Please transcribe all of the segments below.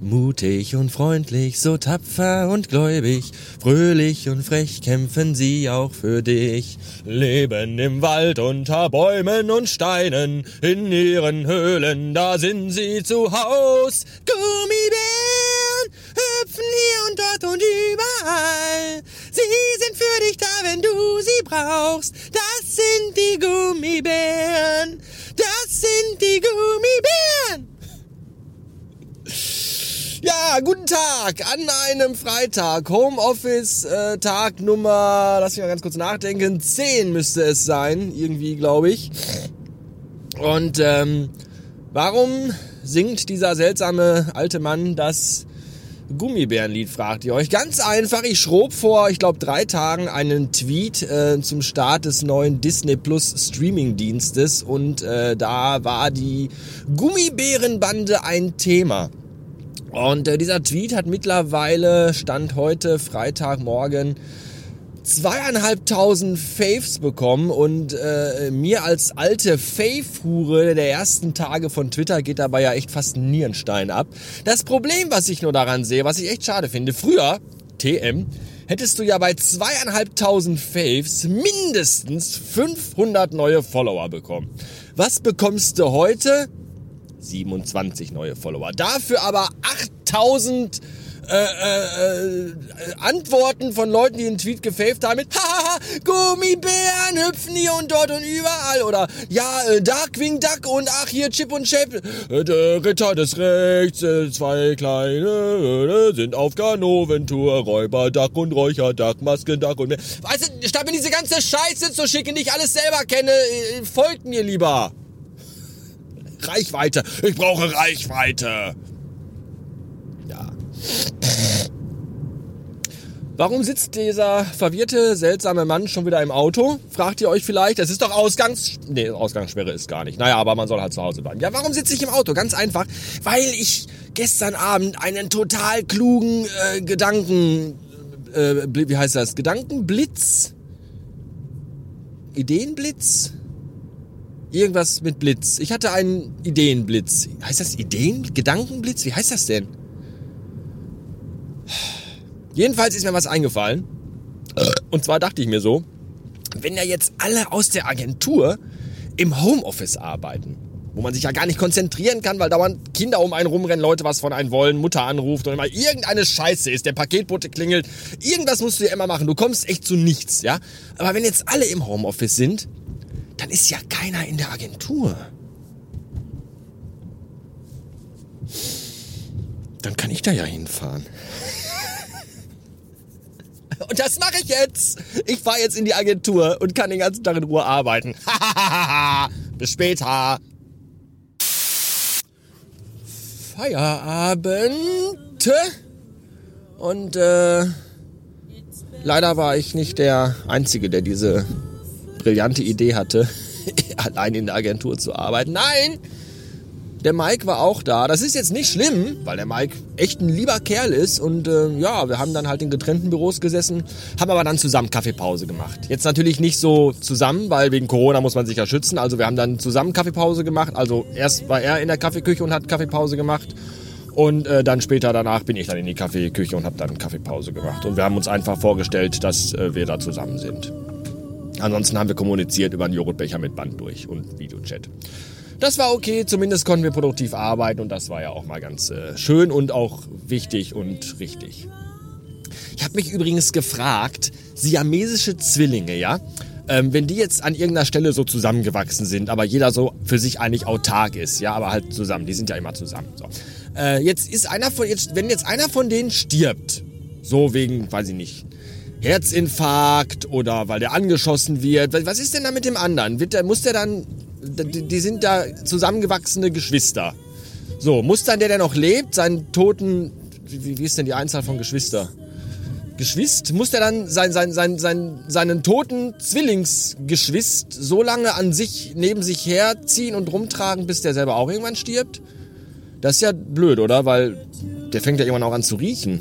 Mutig und freundlich, so tapfer und gläubig, fröhlich und frech kämpfen sie auch für dich. Leben im Wald unter Bäumen und Steinen, in ihren Höhlen, da sind sie zu Haus. Gummibären hüpfen hier und dort und überall. Sie sind für dich da, wenn du sie brauchst. Das sind die Gummibären. Sind die Gummibären. Ja, guten Tag an einem Freitag. Homeoffice äh, Tag Nummer, lass mich mal ganz kurz nachdenken, 10 müsste es sein, irgendwie glaube ich. Und ähm, warum singt dieser seltsame alte Mann das Gummibärenlied, fragt ihr euch. Ganz einfach, ich schrob vor, ich glaube, drei Tagen einen Tweet äh, zum Start des neuen Disney Plus Streaming-Dienstes und äh, da war die Gummibärenbande ein Thema. Und äh, dieser Tweet hat mittlerweile, Stand heute, Freitagmorgen, zweieinhalbtausend Faves bekommen und äh, mir als alte Fave-Hure der ersten Tage von Twitter geht dabei ja echt fast ein Nierenstein ab. Das Problem, was ich nur daran sehe, was ich echt schade finde, früher, TM, hättest du ja bei zweieinhalbtausend Faves mindestens 500 neue Follower bekommen. Was bekommst du heute? 27 neue Follower. Dafür aber 8000 äh, äh, äh, Antworten von Leuten, die einen Tweet gefaved haben mit Hahaha, Gummibären hüpfen hier und dort und überall oder ja, äh, Darkwing Duck und ach hier Chip und Chap, äh, Ritter des Rechts, äh, zwei kleine sind auf Ganoventour, Räuber Duck und Räucher Duck, Masken Duck und mehr. Weißt du, statt mir diese ganze Scheiße zu schicken, die ich alles selber kenne, folgt mir lieber. Reichweite. Ich brauche Reichweite. Warum sitzt dieser verwirrte, seltsame Mann schon wieder im Auto? Fragt ihr euch vielleicht. Das ist doch Ausgangs... Nee, Ausgangssperre ist gar nicht. Naja, aber man soll halt zu Hause bleiben. Ja, warum sitze ich im Auto? Ganz einfach. Weil ich gestern Abend einen total klugen äh, Gedanken... Äh, wie heißt das? Gedankenblitz? Ideenblitz? Irgendwas mit Blitz. Ich hatte einen Ideenblitz. Heißt das Ideen? Gedankenblitz? Wie heißt das denn? Jedenfalls ist mir was eingefallen. Und zwar dachte ich mir so, wenn ja jetzt alle aus der Agentur im Homeoffice arbeiten, wo man sich ja gar nicht konzentrieren kann, weil dauernd Kinder um einen rumrennen, Leute was von einem wollen, Mutter anruft und immer irgendeine Scheiße ist, der Paketbote klingelt, irgendwas musst du ja immer machen, du kommst echt zu nichts, ja? Aber wenn jetzt alle im Homeoffice sind, dann ist ja keiner in der Agentur. Dann kann ich da ja hinfahren. Und das mache ich jetzt. Ich fahre jetzt in die Agentur und kann den ganzen Tag in Ruhe arbeiten. Bis später. Feierabend. Und äh, leider war ich nicht der Einzige, der diese brillante Idee hatte, allein in der Agentur zu arbeiten. Nein! Der Mike war auch da. Das ist jetzt nicht schlimm, weil der Mike echt ein lieber Kerl ist. Und äh, ja, wir haben dann halt in getrennten Büros gesessen, haben aber dann zusammen Kaffeepause gemacht. Jetzt natürlich nicht so zusammen, weil wegen Corona muss man sich ja schützen. Also wir haben dann zusammen Kaffeepause gemacht. Also erst war er in der Kaffeeküche und hat Kaffeepause gemacht. Und äh, dann später danach bin ich dann in die Kaffeeküche und habe dann Kaffeepause gemacht. Und wir haben uns einfach vorgestellt, dass äh, wir da zusammen sind. Ansonsten haben wir kommuniziert über einen Joghurtbecher mit Band durch und Videochat. Das war okay, zumindest konnten wir produktiv arbeiten und das war ja auch mal ganz äh, schön und auch wichtig und richtig. Ich habe mich übrigens gefragt, siamesische Zwillinge, ja? Ähm, wenn die jetzt an irgendeiner Stelle so zusammengewachsen sind, aber jeder so für sich eigentlich autark ist, ja, aber halt zusammen, die sind ja immer zusammen. So. Äh, jetzt ist einer von, jetzt, wenn jetzt einer von denen stirbt, so wegen, weiß ich nicht, Herzinfarkt oder weil der angeschossen wird, was ist denn da mit dem anderen? Wird der, muss der dann die sind da zusammengewachsene Geschwister. So, muss dann der, der noch lebt, seinen toten, wie, wie ist denn die Einzahl von Geschwister? Geschwist, muss der dann sein, sein, sein, sein, seinen toten Zwillingsgeschwist so lange an sich, neben sich herziehen und rumtragen, bis der selber auch irgendwann stirbt? Das ist ja blöd, oder? Weil der fängt ja irgendwann auch an zu riechen.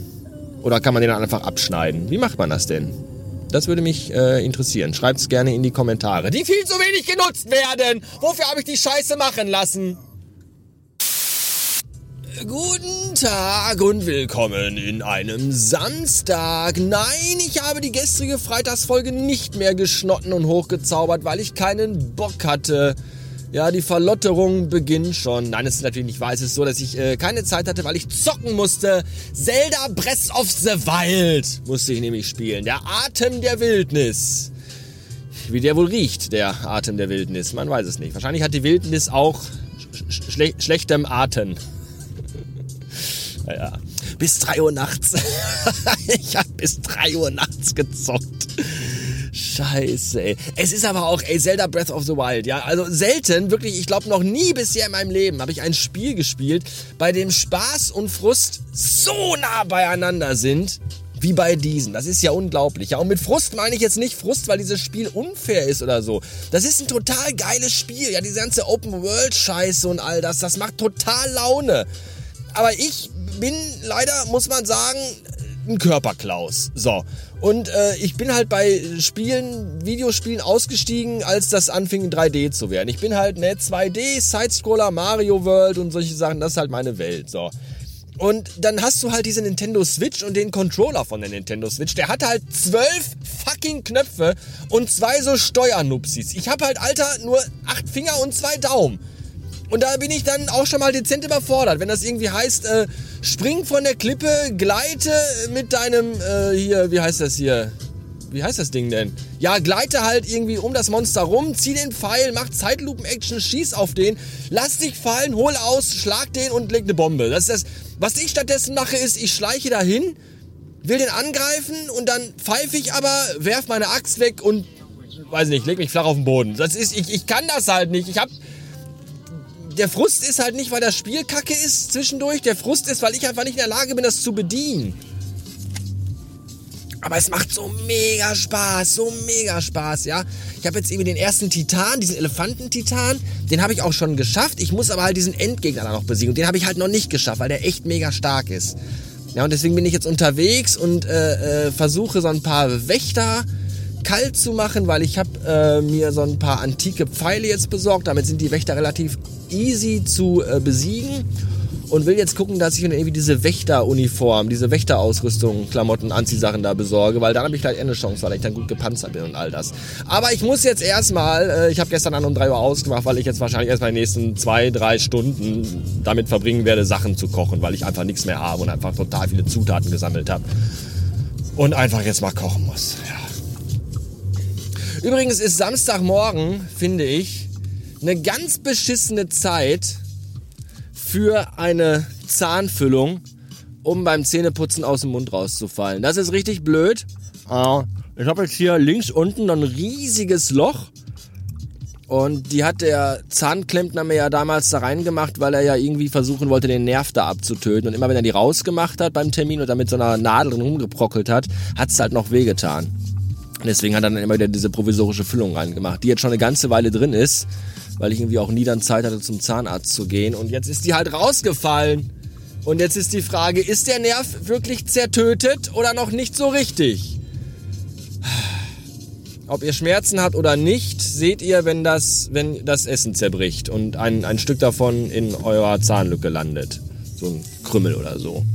Oder kann man den dann einfach abschneiden? Wie macht man das denn? Das würde mich äh, interessieren. Schreibt es gerne in die Kommentare, die viel zu wenig genutzt werden. Wofür habe ich die Scheiße machen lassen? Guten Tag und willkommen in einem Samstag. Nein, ich habe die gestrige Freitagsfolge nicht mehr geschnotten und hochgezaubert, weil ich keinen Bock hatte, ja, die Verlotterung beginnt schon. Nein, es ist natürlich nicht wahr. Es ist so, dass ich äh, keine Zeit hatte, weil ich zocken musste. Zelda Breath of the Wild musste ich nämlich spielen. Der Atem der Wildnis. Wie der wohl riecht, der Atem der Wildnis. Man weiß es nicht. Wahrscheinlich hat die Wildnis auch schle schlechtem Atem. Ja, bis 3 Uhr nachts. ich habe bis 3 Uhr nachts gezockt. Scheiße, ey. Es ist aber auch, ey, Zelda Breath of the Wild, ja. Also selten, wirklich, ich glaube noch nie bisher in meinem Leben habe ich ein Spiel gespielt, bei dem Spaß und Frust so nah beieinander sind wie bei diesen. Das ist ja unglaublich. Ja, und mit Frust meine ich jetzt nicht Frust, weil dieses Spiel unfair ist oder so. Das ist ein total geiles Spiel. Ja, diese ganze Open-World-Scheiße und all das, das macht total Laune. Aber ich bin leider, muss man sagen, ein Körperklaus. So. Und äh, ich bin halt bei Spielen, Videospielen ausgestiegen, als das anfing in 3D zu werden. Ich bin halt ne 2D, Sidescroller, Mario World und solche Sachen, das ist halt meine Welt. So. Und dann hast du halt diese Nintendo Switch und den Controller von der Nintendo Switch. Der hat halt zwölf fucking Knöpfe und zwei so Steuernupsis. Ich habe halt, Alter, nur acht Finger und zwei Daumen. Und da bin ich dann auch schon mal dezent überfordert, wenn das irgendwie heißt, äh, spring von der Klippe, gleite mit deinem, äh, hier, wie heißt das hier? Wie heißt das Ding denn? Ja, gleite halt irgendwie um das Monster rum, zieh den Pfeil, mach Zeitlupen-Action, schieß auf den, lass dich fallen, hol aus, schlag den und leg eine Bombe. Das ist das. Was ich stattdessen mache, ist, ich schleiche dahin, will den angreifen und dann pfeife ich aber, werf meine Axt weg und, weiß nicht, leg mich flach auf den Boden. Das ist, ich, ich kann das halt nicht. Ich hab, der Frust ist halt nicht, weil das Spiel kacke ist zwischendurch. Der Frust ist, weil ich einfach nicht in der Lage bin, das zu bedienen. Aber es macht so mega Spaß, so mega Spaß, ja. Ich habe jetzt irgendwie den ersten Titan, diesen Elefantentitan, den habe ich auch schon geschafft. Ich muss aber halt diesen Endgegner noch besiegen. Und den habe ich halt noch nicht geschafft, weil der echt mega stark ist. Ja, und deswegen bin ich jetzt unterwegs und äh, äh, versuche so ein paar Wächter kalt zu machen, weil ich habe äh, mir so ein paar antike Pfeile jetzt besorgt. Damit sind die Wächter relativ easy zu äh, besiegen und will jetzt gucken, dass ich mir irgendwie diese Wächteruniform, diese Wächterausrüstung, Klamotten, Anziehsachen da besorge, weil dann habe ich gleich eine Chance, weil ich dann gut gepanzert bin und all das. Aber ich muss jetzt erstmal, äh, ich habe gestern an um 3 Uhr ausgemacht, weil ich jetzt wahrscheinlich erstmal die nächsten zwei, drei Stunden damit verbringen werde, Sachen zu kochen, weil ich einfach nichts mehr habe und einfach total viele Zutaten gesammelt habe. Und einfach jetzt mal kochen muss. Ja. Übrigens ist Samstagmorgen, finde ich, eine ganz beschissene Zeit für eine Zahnfüllung, um beim Zähneputzen aus dem Mund rauszufallen. Das ist richtig blöd. Ich habe jetzt hier links unten ein riesiges Loch. Und die hat der Zahnklempner mir ja damals da reingemacht, weil er ja irgendwie versuchen wollte, den Nerv da abzutöten. Und immer wenn er die rausgemacht hat beim Termin und damit so einer Nadel rumgeprockelt hat, hat es halt noch wehgetan. Deswegen hat er dann immer wieder diese provisorische Füllung reingemacht, die jetzt schon eine ganze Weile drin ist, weil ich irgendwie auch nie dann Zeit hatte, zum Zahnarzt zu gehen. Und jetzt ist die halt rausgefallen. Und jetzt ist die Frage, ist der Nerv wirklich zertötet oder noch nicht so richtig? Ob ihr Schmerzen habt oder nicht, seht ihr, wenn das, wenn das Essen zerbricht und ein, ein Stück davon in eurer Zahnlücke landet. So ein Krümmel oder so.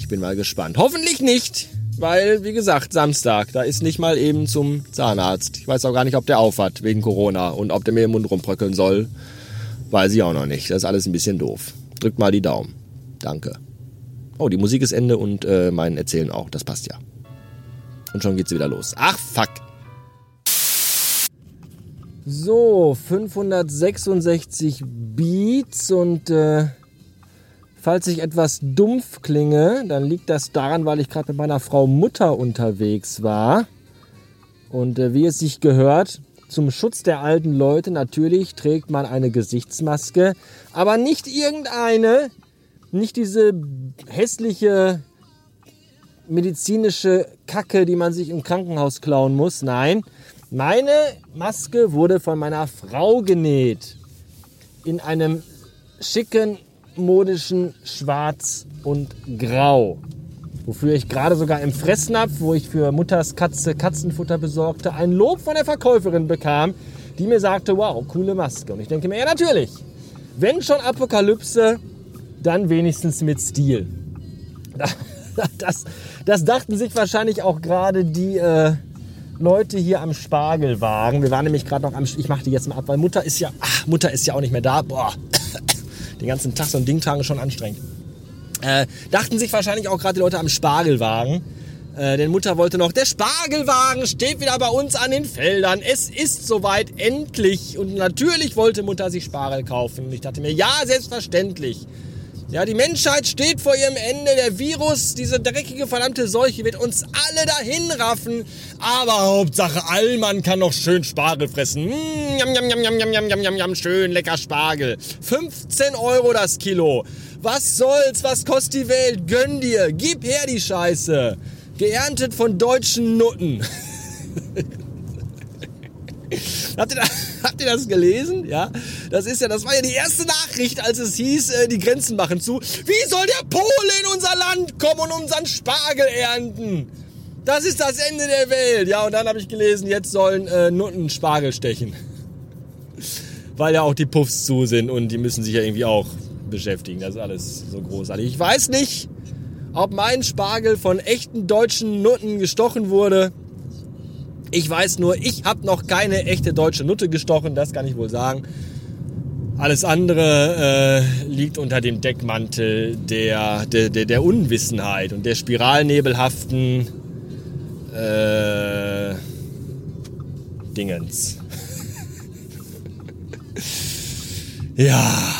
Ich bin mal gespannt. Hoffentlich nicht. Weil, wie gesagt, Samstag, da ist nicht mal eben zum Zahnarzt. Ich weiß auch gar nicht, ob der auf hat wegen Corona und ob der mir im Mund rumbröckeln soll. Weiß ich auch noch nicht. Das ist alles ein bisschen doof. Drückt mal die Daumen. Danke. Oh, die Musik ist Ende und äh, mein Erzählen auch. Das passt ja. Und schon geht's wieder los. Ach, fuck. So, 566 Beats und äh, Falls ich etwas dumpf klinge, dann liegt das daran, weil ich gerade mit meiner Frau Mutter unterwegs war. Und äh, wie es sich gehört, zum Schutz der alten Leute natürlich trägt man eine Gesichtsmaske, aber nicht irgendeine, nicht diese hässliche medizinische Kacke, die man sich im Krankenhaus klauen muss. Nein, meine Maske wurde von meiner Frau genäht. In einem schicken altmodischen Schwarz und Grau. Wofür ich gerade sogar im Fressnapf, wo ich für Mutters Katze Katzenfutter besorgte, ein Lob von der Verkäuferin bekam, die mir sagte, wow, coole Maske. Und ich denke mir, ja natürlich, wenn schon Apokalypse, dann wenigstens mit Stil. Das, das dachten sich wahrscheinlich auch gerade die äh, Leute hier am Spargelwagen. Wir waren nämlich gerade noch am. Ich mache die jetzt mal ab, weil Mutter ist ja. Ach, Mutter ist ja auch nicht mehr da. Boah, den ganzen Tag so ein Ding tragen ist schon anstrengend. Äh, dachten sich wahrscheinlich auch gerade die Leute am Spargelwagen. Äh, denn Mutter wollte noch, der Spargelwagen steht wieder bei uns an den Feldern. Es ist soweit endlich. Und natürlich wollte Mutter sich Spargel kaufen. Und ich dachte mir, ja, selbstverständlich. Ja, die Menschheit steht vor ihrem Ende. Der Virus, diese dreckige, verdammte Seuche wird uns alle dahin raffen. Aber Hauptsache, Allmann kann noch schön Spargel fressen. Mm, jam, jam, jam, jam, jam, jam, jam, jam, jam, schön lecker Spargel. 15 Euro das Kilo. Was soll's? Was kostet die Welt? Gönn dir. Gib her die Scheiße. Geerntet von deutschen Nutten. habt, ihr das, habt ihr das gelesen? Ja, das ist ja, das war ja die erste Nachricht, als es hieß, äh, die Grenzen machen zu. Wie soll der Pole in unser Land kommen und unseren Spargel ernten? Das ist das Ende der Welt. Ja, und dann habe ich gelesen, jetzt sollen äh, Nutten Spargel stechen. Weil ja auch die Puffs zu sind und die müssen sich ja irgendwie auch beschäftigen. Das ist alles so großartig. Ich weiß nicht, ob mein Spargel von echten deutschen Nutten gestochen wurde. Ich weiß nur, ich habe noch keine echte deutsche Nutte gestochen, das kann ich wohl sagen. Alles andere äh, liegt unter dem Deckmantel der, der, der, der Unwissenheit und der spiralnebelhaften äh, Dingens. ja.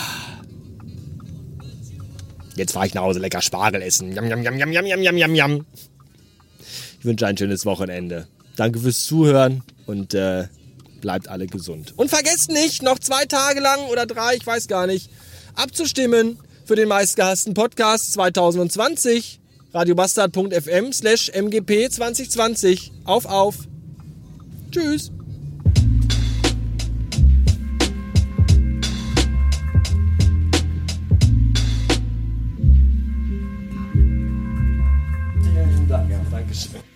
Jetzt fahre ich nach Hause lecker Spargel essen. Jam, jam, jam, jam, jam, jam, jam. Ich wünsche ein schönes Wochenende. Danke fürs Zuhören und äh, bleibt alle gesund. Und vergesst nicht, noch zwei Tage lang oder drei, ich weiß gar nicht, abzustimmen für den meistgehassten Podcast 2020. Radiobastard.fm slash MGP 2020. Auf, auf. Tschüss. Danke, danke Dankeschön.